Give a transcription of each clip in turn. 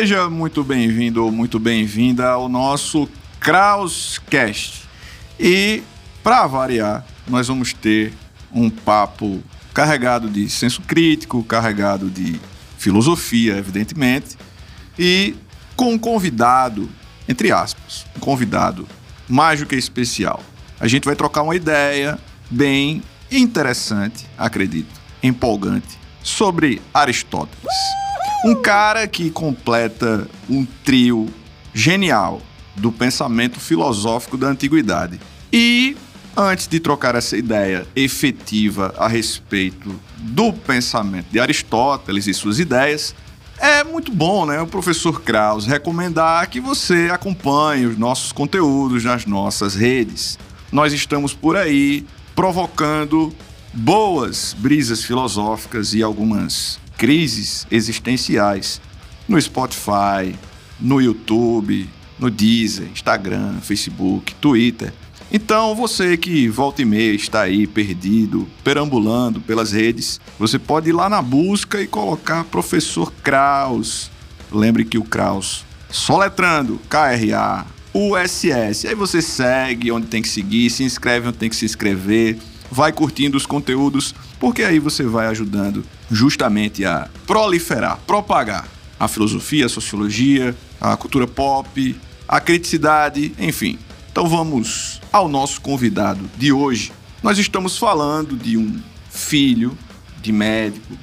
Seja muito bem-vindo ou muito bem-vinda ao nosso Krauscast. E, para variar, nós vamos ter um papo carregado de senso crítico, carregado de filosofia, evidentemente, e com um convidado, entre aspas, um convidado mais do que especial. A gente vai trocar uma ideia bem interessante, acredito, empolgante, sobre Aristóteles. Um cara que completa um trio genial do pensamento filosófico da antiguidade. E antes de trocar essa ideia efetiva a respeito do pensamento de Aristóteles e suas ideias, é muito bom, né, o professor Kraus recomendar que você acompanhe os nossos conteúdos nas nossas redes. Nós estamos por aí provocando boas brisas filosóficas e algumas crises existenciais no Spotify, no YouTube, no Deezer, Instagram, Facebook, Twitter. Então, você que volta e meia está aí perdido, perambulando pelas redes, você pode ir lá na busca e colocar Professor Kraus. Lembre que o Kraus, soletrando K-R-A-U-S-S. Aí você segue onde tem que seguir, se inscreve onde tem que se inscrever, vai curtindo os conteúdos, porque aí você vai ajudando justamente a proliferar, propagar a filosofia, a sociologia, a cultura pop, a criticidade, enfim. Então vamos ao nosso convidado de hoje. Nós estamos falando de um filho de médico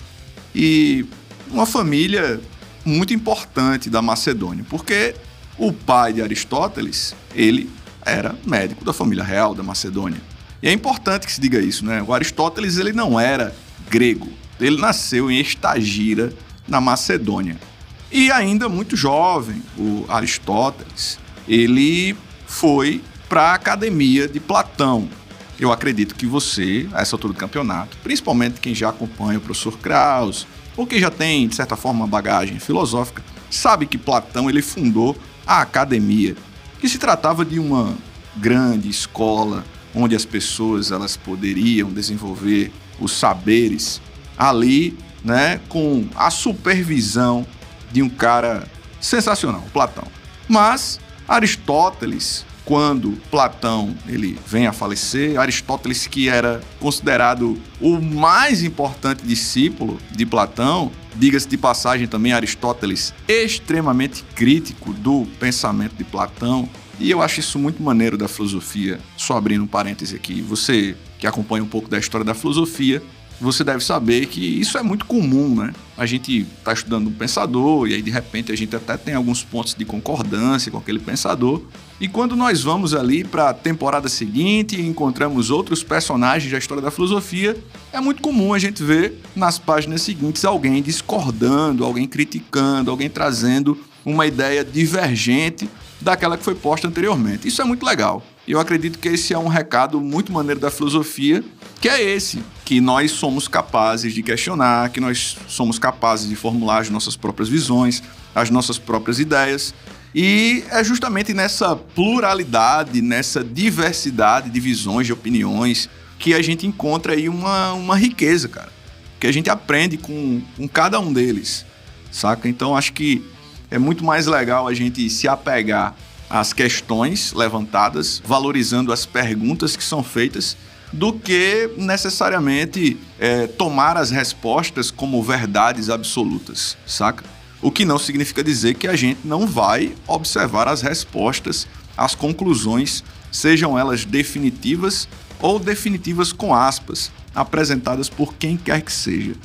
e uma família muito importante da Macedônia, porque o pai de Aristóteles, ele era médico da família real da Macedônia. E é importante que se diga isso, né? O Aristóteles ele não era grego, ele nasceu em Estagira, na Macedônia. E ainda muito jovem, o Aristóteles, ele foi para a academia de Platão. Eu acredito que você, a essa altura do campeonato, principalmente quem já acompanha o professor Kraus, ou quem já tem, de certa forma, uma bagagem filosófica, sabe que Platão ele fundou a academia, que se tratava de uma grande escola onde as pessoas elas poderiam desenvolver os saberes ali, né, com a supervisão de um cara sensacional, Platão. Mas Aristóteles, quando Platão ele vem a falecer, Aristóteles que era considerado o mais importante discípulo de Platão, diga-se de passagem também Aristóteles extremamente crítico do pensamento de Platão, e eu acho isso muito maneiro da filosofia. Só abrindo um parêntese aqui, você que acompanha um pouco da história da filosofia, você deve saber que isso é muito comum, né? A gente está estudando um pensador e aí de repente a gente até tem alguns pontos de concordância com aquele pensador. E quando nós vamos ali para a temporada seguinte e encontramos outros personagens da história da filosofia, é muito comum a gente ver nas páginas seguintes alguém discordando, alguém criticando, alguém trazendo uma ideia divergente daquela que foi posta anteriormente. Isso é muito legal. E eu acredito que esse é um recado muito maneiro da filosofia, que é esse, que nós somos capazes de questionar, que nós somos capazes de formular as nossas próprias visões, as nossas próprias ideias. E é justamente nessa pluralidade, nessa diversidade de visões, de opiniões, que a gente encontra aí uma, uma riqueza, cara. Que a gente aprende com, com cada um deles, saca? Então acho que é muito mais legal a gente se apegar às questões levantadas, valorizando as perguntas que são feitas, do que necessariamente é, tomar as respostas como verdades absolutas, saca? O que não significa dizer que a gente não vai observar as respostas, as conclusões, sejam elas definitivas ou definitivas com aspas, apresentadas por quem quer que seja.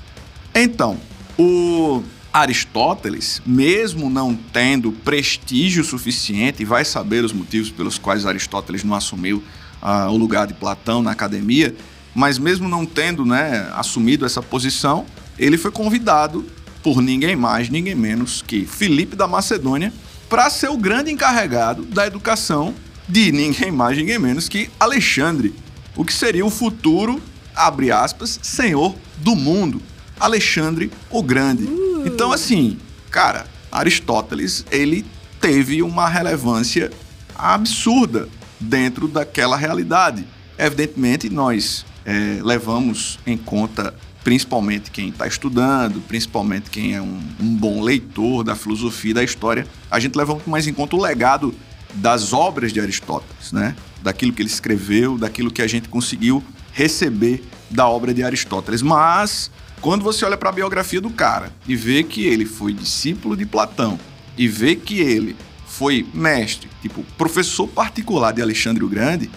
Então, o Aristóteles, mesmo não tendo prestígio suficiente, vai saber os motivos pelos quais Aristóteles não assumiu uh, o lugar de Platão na academia, mas mesmo não tendo né, assumido essa posição, ele foi convidado por ninguém mais, ninguém menos que Filipe da Macedônia para ser o grande encarregado da educação de ninguém mais, ninguém menos que Alexandre, o que seria o futuro, abre aspas, senhor do mundo, Alexandre o Grande. Então, assim, cara, Aristóteles, ele teve uma relevância absurda dentro daquela realidade. Evidentemente, nós é, levamos em conta principalmente quem está estudando, principalmente quem é um, um, bom leitor da filosofia da história, a gente leva muito mais em conta o legado das obras de Aristóteles, né? Daquilo que ele escreveu, daquilo que a gente conseguiu receber da obra de Aristóteles. Mas quando você olha para a biografia do cara e vê que ele foi discípulo de Platão e vê que ele foi mestre, tipo professor particular de Alexandre o Grande,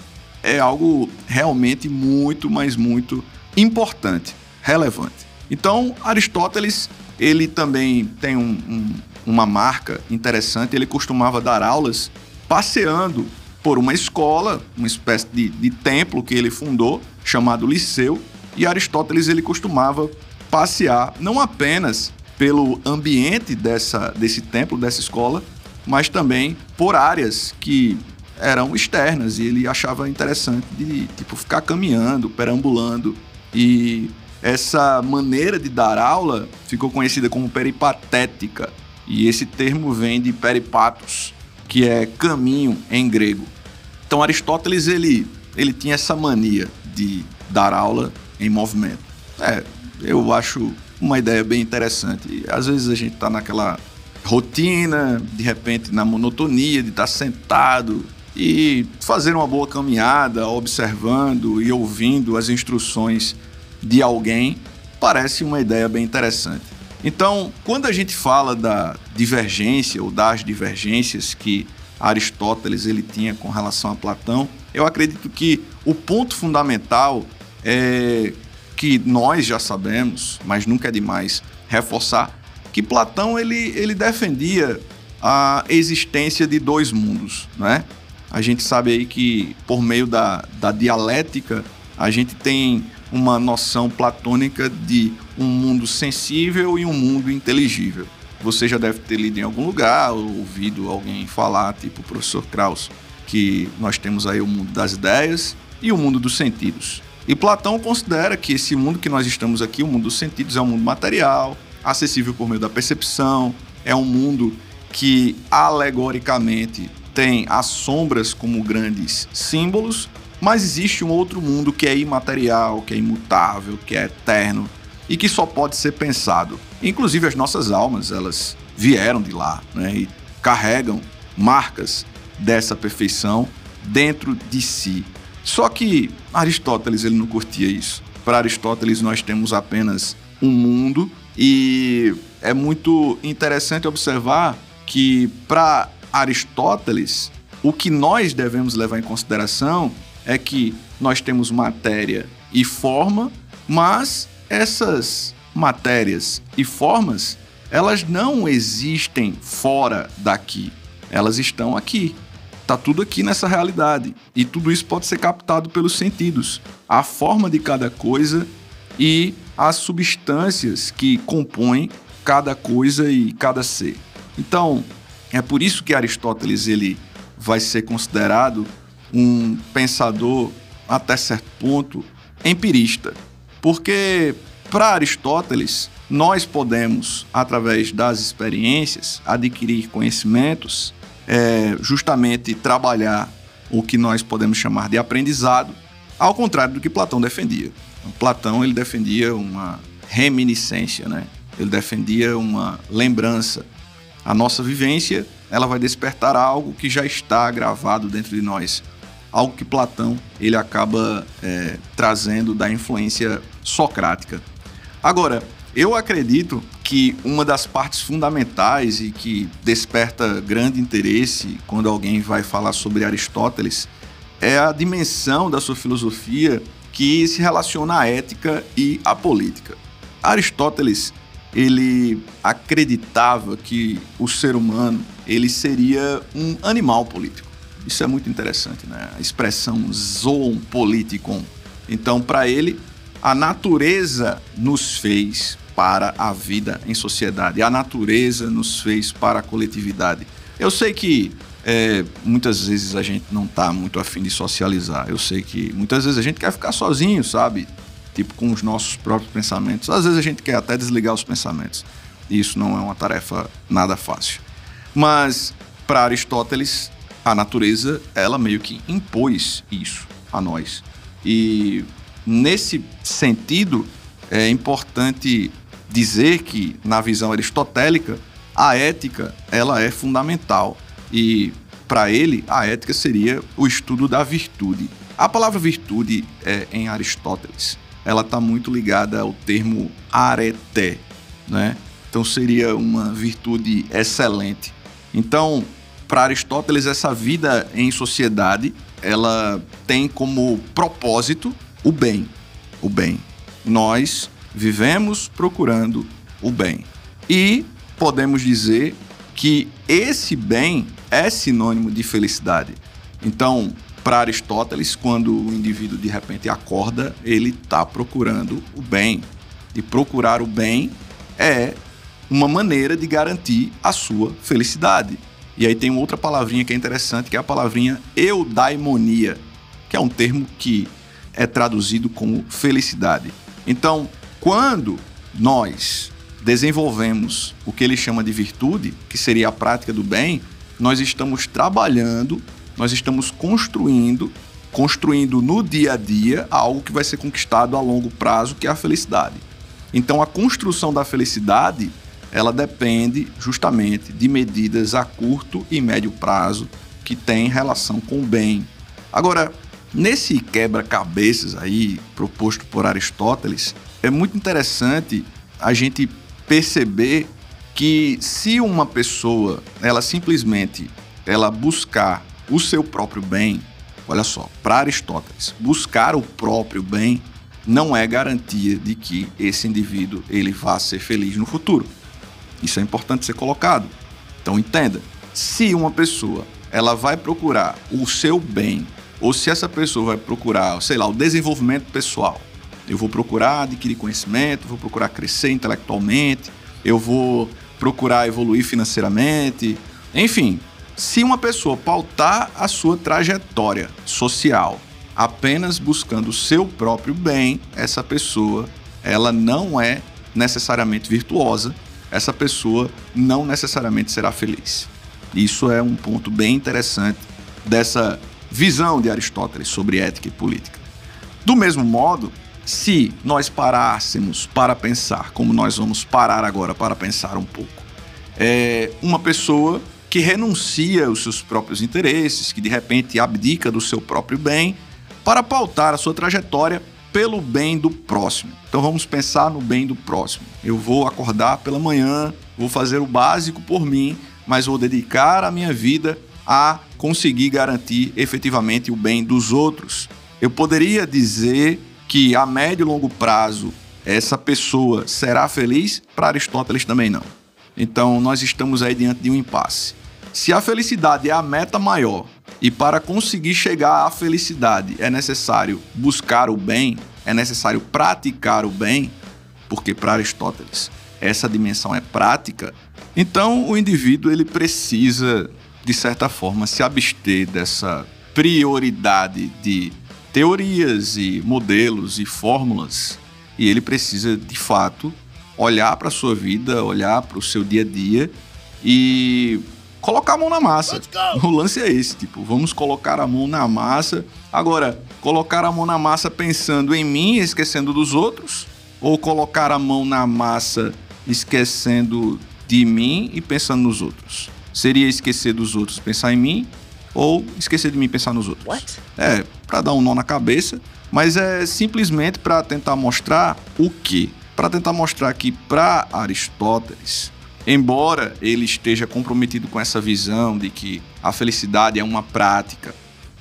é algo realmente muito, mas muito importante, relevante. Então, Aristóteles, ele também tem um, um, uma marca interessante, ele costumava dar aulas passeando por uma escola, uma espécie de, de templo que ele fundou, chamado Liceu, e Aristóteles ele costumava passear não apenas pelo ambiente dessa, desse templo, dessa escola, mas também por áreas que eram externas e ele achava interessante de tipo ficar caminhando, perambulando e essa maneira de dar aula ficou conhecida como peripatética e esse termo vem de peripatos, que é caminho em grego. Então Aristóteles ele ele tinha essa mania de dar aula em movimento. É, eu acho uma ideia bem interessante. Às vezes a gente está naquela rotina, de repente na monotonia de estar tá sentado e fazer uma boa caminhada, observando e ouvindo as instruções de alguém, parece uma ideia bem interessante. Então, quando a gente fala da divergência ou das divergências que Aristóteles ele tinha com relação a Platão, eu acredito que o ponto fundamental é que nós já sabemos, mas nunca é demais reforçar, que Platão ele, ele defendia a existência de dois mundos, né? A gente sabe aí que por meio da, da dialética a gente tem uma noção platônica de um mundo sensível e um mundo inteligível. Você já deve ter lido em algum lugar ou ouvido alguém falar, tipo o professor Krauss, que nós temos aí o mundo das ideias e o mundo dos sentidos. E Platão considera que esse mundo que nós estamos aqui, o mundo dos sentidos, é um mundo material, acessível por meio da percepção, é um mundo que alegoricamente tem as sombras como grandes símbolos, mas existe um outro mundo que é imaterial, que é imutável, que é eterno e que só pode ser pensado. Inclusive as nossas almas, elas vieram de lá, né, e carregam marcas dessa perfeição dentro de si. Só que Aristóteles ele não curtia isso. Para Aristóteles nós temos apenas um mundo e é muito interessante observar que para Aristóteles o que nós devemos levar em consideração é que nós temos matéria e forma, mas essas matérias e formas elas não existem fora daqui, elas estão aqui. Tá tudo aqui nessa realidade. E tudo isso pode ser captado pelos sentidos. A forma de cada coisa e as substâncias que compõem cada coisa e cada ser. Então, é por isso que Aristóteles ele vai ser considerado um pensador até certo ponto empirista, porque para Aristóteles nós podemos através das experiências adquirir conhecimentos é, justamente trabalhar o que nós podemos chamar de aprendizado, ao contrário do que Platão defendia. Platão ele defendia uma reminiscência, né? Ele defendia uma lembrança. A nossa vivência ela vai despertar algo que já está gravado dentro de nós, algo que Platão ele acaba é, trazendo da influência socrática. Agora, eu acredito que uma das partes fundamentais e que desperta grande interesse quando alguém vai falar sobre Aristóteles é a dimensão da sua filosofia que se relaciona à ética e à política. Aristóteles ele acreditava que o ser humano ele seria um animal político. Isso é muito interessante, né? A expressão zoon politikon. Então, para ele, a natureza nos fez para a vida em sociedade. A natureza nos fez para a coletividade. Eu sei que é, muitas vezes a gente não está muito afim de socializar. Eu sei que muitas vezes a gente quer ficar sozinho, sabe? Tipo, com os nossos próprios pensamentos. Às vezes a gente quer até desligar os pensamentos. E isso não é uma tarefa nada fácil. Mas, para Aristóteles, a natureza, ela meio que impôs isso a nós. E, nesse sentido, é importante dizer que, na visão aristotélica, a ética ela é fundamental e para ele a ética seria o estudo da virtude. A palavra virtude é, em Aristóteles ela está muito ligada ao termo areté, né? Então seria uma virtude excelente. Então, para Aristóteles essa vida em sociedade ela tem como propósito o bem, o bem. Nós vivemos procurando o bem. E podemos dizer que esse bem é sinônimo de felicidade. Então, para Aristóteles, quando o indivíduo de repente acorda, ele está procurando o bem. E procurar o bem é uma maneira de garantir a sua felicidade. E aí tem outra palavrinha que é interessante, que é a palavrinha eudaimonia, que é um termo que é traduzido como felicidade. Então, quando nós desenvolvemos o que ele chama de virtude, que seria a prática do bem, nós estamos trabalhando, nós estamos construindo, construindo no dia a dia algo que vai ser conquistado a longo prazo, que é a felicidade. Então a construção da felicidade, ela depende justamente de medidas a curto e médio prazo que têm relação com o bem. Agora, nesse quebra-cabeças aí proposto por Aristóteles, é muito interessante a gente perceber que se uma pessoa ela simplesmente ela buscar o seu próprio bem, olha só, para Aristóteles, buscar o próprio bem não é garantia de que esse indivíduo ele vá ser feliz no futuro. Isso é importante ser colocado. Então entenda, se uma pessoa ela vai procurar o seu bem ou se essa pessoa vai procurar, sei lá, o desenvolvimento pessoal, eu vou procurar adquirir conhecimento, vou procurar crescer intelectualmente, eu vou procurar evoluir financeiramente. Enfim, se uma pessoa pautar a sua trajetória social apenas buscando o seu próprio bem, essa pessoa, ela não é necessariamente virtuosa, essa pessoa não necessariamente será feliz. Isso é um ponto bem interessante dessa visão de Aristóteles sobre ética e política. Do mesmo modo, se nós parássemos para pensar, como nós vamos parar agora para pensar um pouco, é uma pessoa que renuncia aos seus próprios interesses, que de repente abdica do seu próprio bem para pautar a sua trajetória pelo bem do próximo. Então vamos pensar no bem do próximo. Eu vou acordar pela manhã, vou fazer o básico por mim, mas vou dedicar a minha vida a conseguir garantir efetivamente o bem dos outros. Eu poderia dizer que a médio e longo prazo essa pessoa será feliz? Para Aristóteles também não. Então nós estamos aí diante de um impasse. Se a felicidade é a meta maior e para conseguir chegar à felicidade é necessário buscar o bem, é necessário praticar o bem, porque para Aristóteles essa dimensão é prática, então o indivíduo ele precisa de certa forma se abster dessa prioridade de teorias e modelos e fórmulas e ele precisa de fato olhar para a sua vida, olhar para o seu dia a dia e colocar a mão na massa. O lance é esse, tipo, vamos colocar a mão na massa. Agora, colocar a mão na massa pensando em mim, esquecendo dos outros, ou colocar a mão na massa esquecendo de mim e pensando nos outros? Seria esquecer dos outros, pensar em mim, ou esquecer de mim pensar nos outros. What? É, para dar um nó na cabeça, mas é simplesmente para tentar mostrar o quê? Para tentar mostrar que para Aristóteles, embora ele esteja comprometido com essa visão de que a felicidade é uma prática,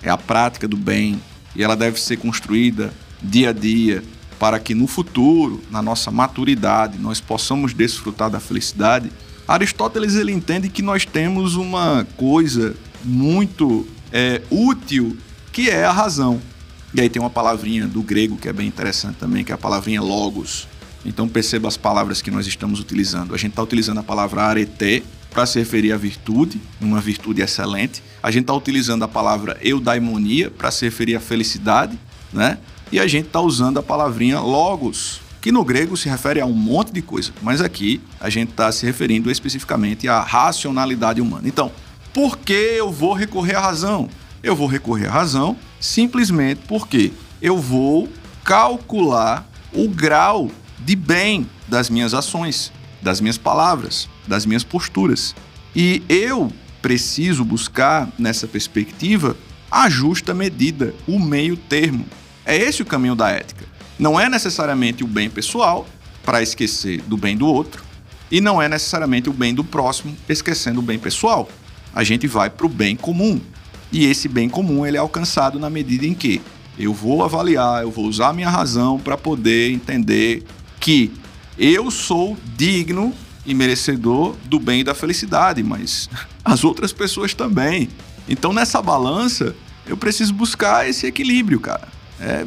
é a prática do bem e ela deve ser construída dia a dia para que no futuro, na nossa maturidade, nós possamos desfrutar da felicidade. Aristóteles ele entende que nós temos uma coisa muito é, útil que é a razão. E aí tem uma palavrinha do grego que é bem interessante também, que é a palavrinha logos. Então perceba as palavras que nós estamos utilizando. A gente está utilizando a palavra areté para se referir à virtude, uma virtude excelente. A gente está utilizando a palavra eudaimonia para se referir à felicidade, né? E a gente está usando a palavrinha logos, que no grego se refere a um monte de coisa, mas aqui a gente está se referindo especificamente à racionalidade humana. Então, por que eu vou recorrer à razão? Eu vou recorrer à razão simplesmente porque eu vou calcular o grau de bem das minhas ações, das minhas palavras, das minhas posturas. E eu preciso buscar, nessa perspectiva, a justa medida, o meio termo. É esse o caminho da ética. Não é necessariamente o bem pessoal, para esquecer do bem do outro, e não é necessariamente o bem do próximo, esquecendo o bem pessoal. A gente vai para o bem comum. E esse bem comum ele é alcançado na medida em que eu vou avaliar, eu vou usar a minha razão para poder entender que eu sou digno e merecedor do bem e da felicidade, mas as outras pessoas também. Então nessa balança, eu preciso buscar esse equilíbrio, cara. É,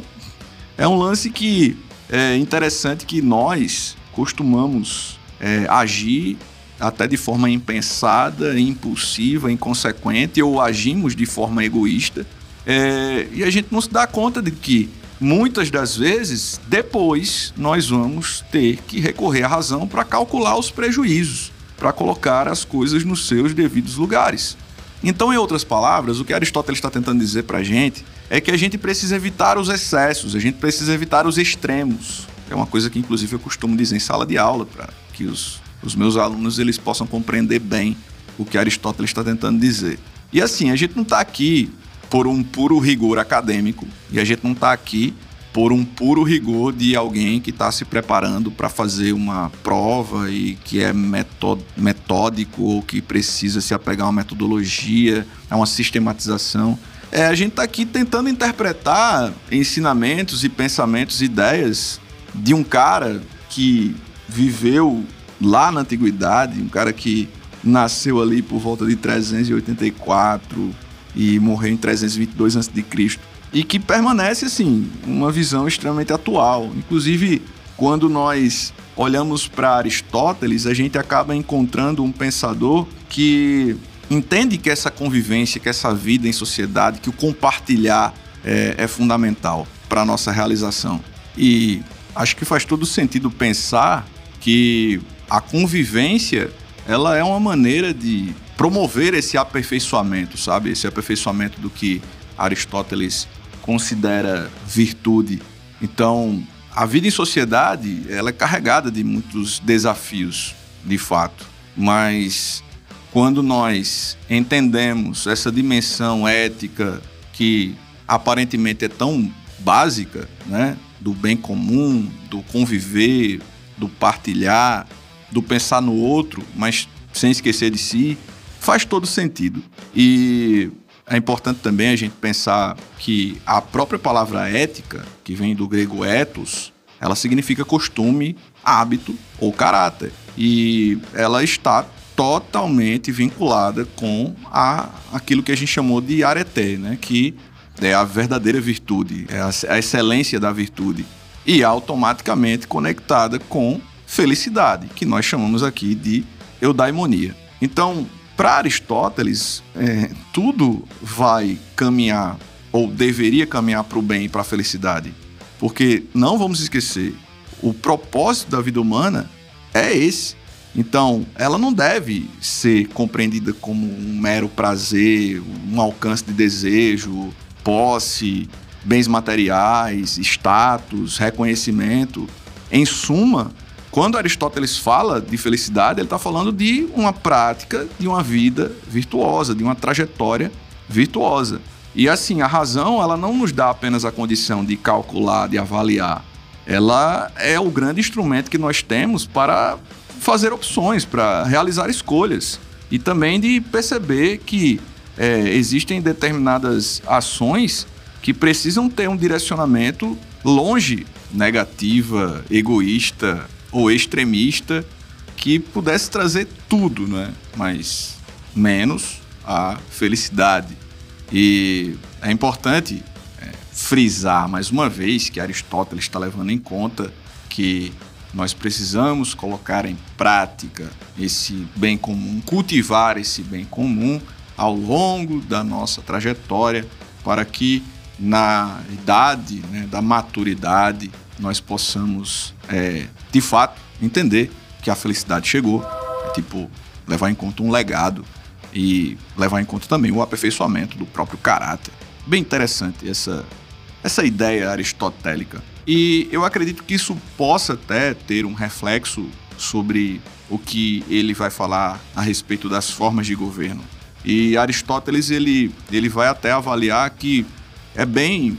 é um lance que é interessante que nós costumamos é, agir até de forma impensada, impulsiva, inconsequente, ou agimos de forma egoísta. É, e a gente não se dá conta de que muitas das vezes depois nós vamos ter que recorrer à razão para calcular os prejuízos, para colocar as coisas nos seus devidos lugares. Então, em outras palavras, o que Aristóteles está tentando dizer para a gente é que a gente precisa evitar os excessos, a gente precisa evitar os extremos. É uma coisa que, inclusive, eu costumo dizer em sala de aula, para que os, os meus alunos eles possam compreender bem o que Aristóteles está tentando dizer. E assim, a gente não está aqui por um puro rigor acadêmico, e a gente não está aqui por um puro rigor de alguém que está se preparando para fazer uma prova e que é metódico ou que precisa se apegar a uma metodologia, a uma sistematização. É, a gente está aqui tentando interpretar ensinamentos e pensamentos, ideias de um cara que viveu lá na antiguidade, um cara que nasceu ali por volta de 384 e morreu em 322 a.C e que permanece assim, uma visão extremamente atual. Inclusive, quando nós olhamos para Aristóteles, a gente acaba encontrando um pensador que entende que essa convivência, que essa vida em sociedade, que o compartilhar é, é fundamental para a nossa realização. E acho que faz todo sentido pensar que a convivência ela é uma maneira de promover esse aperfeiçoamento, sabe? Esse aperfeiçoamento do que Aristóteles considera virtude. Então, a vida em sociedade, ela é carregada de muitos desafios, de fato. Mas quando nós entendemos essa dimensão ética que aparentemente é tão básica, né, do bem comum, do conviver, do partilhar, do pensar no outro, mas sem esquecer de si, faz todo sentido. E é importante também a gente pensar que a própria palavra ética, que vem do grego ethos, ela significa costume, hábito ou caráter. E ela está totalmente vinculada com a, aquilo que a gente chamou de areté, né? que é a verdadeira virtude, é a, a excelência da virtude. E automaticamente conectada com felicidade, que nós chamamos aqui de eudaimonia. Então, para Aristóteles, é, tudo vai caminhar, ou deveria caminhar para o bem e para a felicidade. Porque não vamos esquecer, o propósito da vida humana é esse. Então, ela não deve ser compreendida como um mero prazer, um alcance de desejo, posse, bens materiais, status, reconhecimento. Em suma, quando Aristóteles fala de felicidade, ele está falando de uma prática, de uma vida virtuosa, de uma trajetória virtuosa. E assim, a razão, ela não nos dá apenas a condição de calcular, de avaliar. Ela é o grande instrumento que nós temos para fazer opções, para realizar escolhas. E também de perceber que é, existem determinadas ações que precisam ter um direcionamento longe negativa, egoísta, ou extremista que pudesse trazer tudo, né? Mas menos a felicidade. E é importante é, frisar mais uma vez que Aristóteles está levando em conta que nós precisamos colocar em prática esse bem comum, cultivar esse bem comum ao longo da nossa trajetória para que na idade né, da maturidade nós possamos, é, de fato, entender que a felicidade chegou. É, tipo, levar em conta um legado e levar em conta também o aperfeiçoamento do próprio caráter. Bem interessante essa, essa ideia aristotélica. E eu acredito que isso possa até ter um reflexo sobre o que ele vai falar a respeito das formas de governo. E Aristóteles ele, ele vai até avaliar que é bem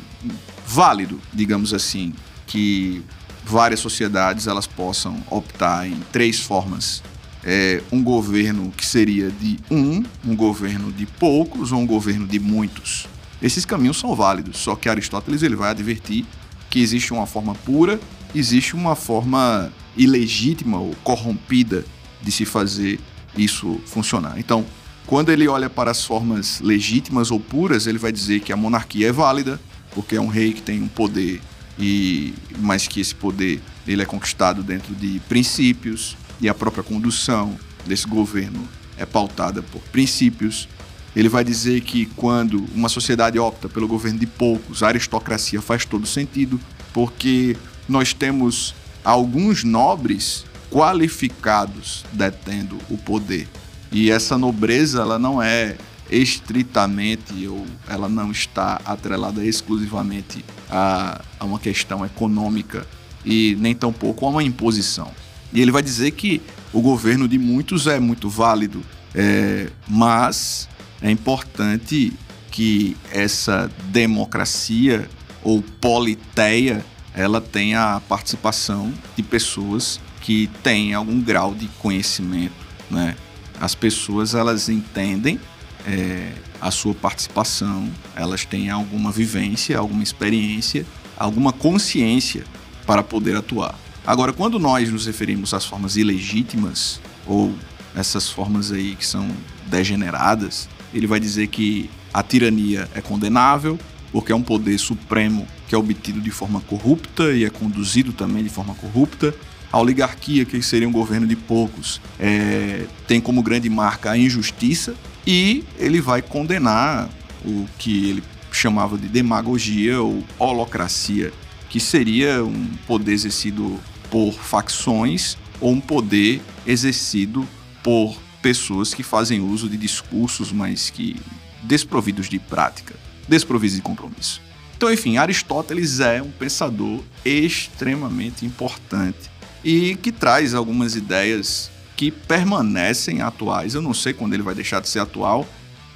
válido, digamos assim, que várias sociedades elas possam optar em três formas. É, um governo que seria de um, um governo de poucos ou um governo de muitos. Esses caminhos são válidos, só que Aristóteles ele vai advertir que existe uma forma pura, existe uma forma ilegítima ou corrompida de se fazer isso funcionar. Então, quando ele olha para as formas legítimas ou puras, ele vai dizer que a monarquia é válida, porque é um rei que tem um poder e mas que esse poder ele é conquistado dentro de princípios e a própria condução desse governo é pautada por princípios. Ele vai dizer que quando uma sociedade opta pelo governo de poucos, a aristocracia faz todo sentido, porque nós temos alguns nobres qualificados detendo o poder. E essa nobreza ela não é estritamente ou ela não está atrelada exclusivamente a, a uma questão econômica e nem tampouco a uma imposição. E ele vai dizer que o governo de muitos é muito válido, é, mas é importante que essa democracia ou politeia ela tenha a participação de pessoas que têm algum grau de conhecimento, né? As pessoas elas entendem é, a sua participação, elas têm alguma vivência, alguma experiência, alguma consciência para poder atuar. Agora, quando nós nos referimos às formas ilegítimas ou essas formas aí que são degeneradas, ele vai dizer que a tirania é condenável, porque é um poder supremo que é obtido de forma corrupta e é conduzido também de forma corrupta. A oligarquia, que seria um governo de poucos, é, tem como grande marca a injustiça e ele vai condenar o que ele chamava de demagogia ou holocracia, que seria um poder exercido por facções ou um poder exercido por pessoas que fazem uso de discursos, mas que desprovidos de prática, desprovidos de compromisso. Então, enfim, Aristóteles é um pensador extremamente importante e que traz algumas ideias que permanecem atuais. Eu não sei quando ele vai deixar de ser atual.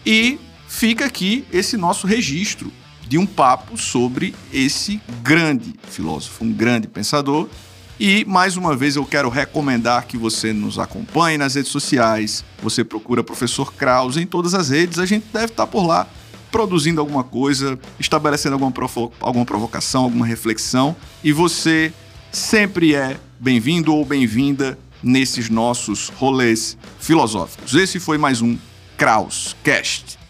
E fica aqui esse nosso registro de um papo sobre esse grande filósofo, um grande pensador. E mais uma vez eu quero recomendar que você nos acompanhe nas redes sociais. Você procura Professor Kraus em todas as redes, a gente deve estar por lá produzindo alguma coisa, estabelecendo alguma, provo alguma provocação, alguma reflexão. E você sempre é bem-vindo ou bem-vinda nesses nossos rolês filosóficos. Esse foi mais um Kraus Cast.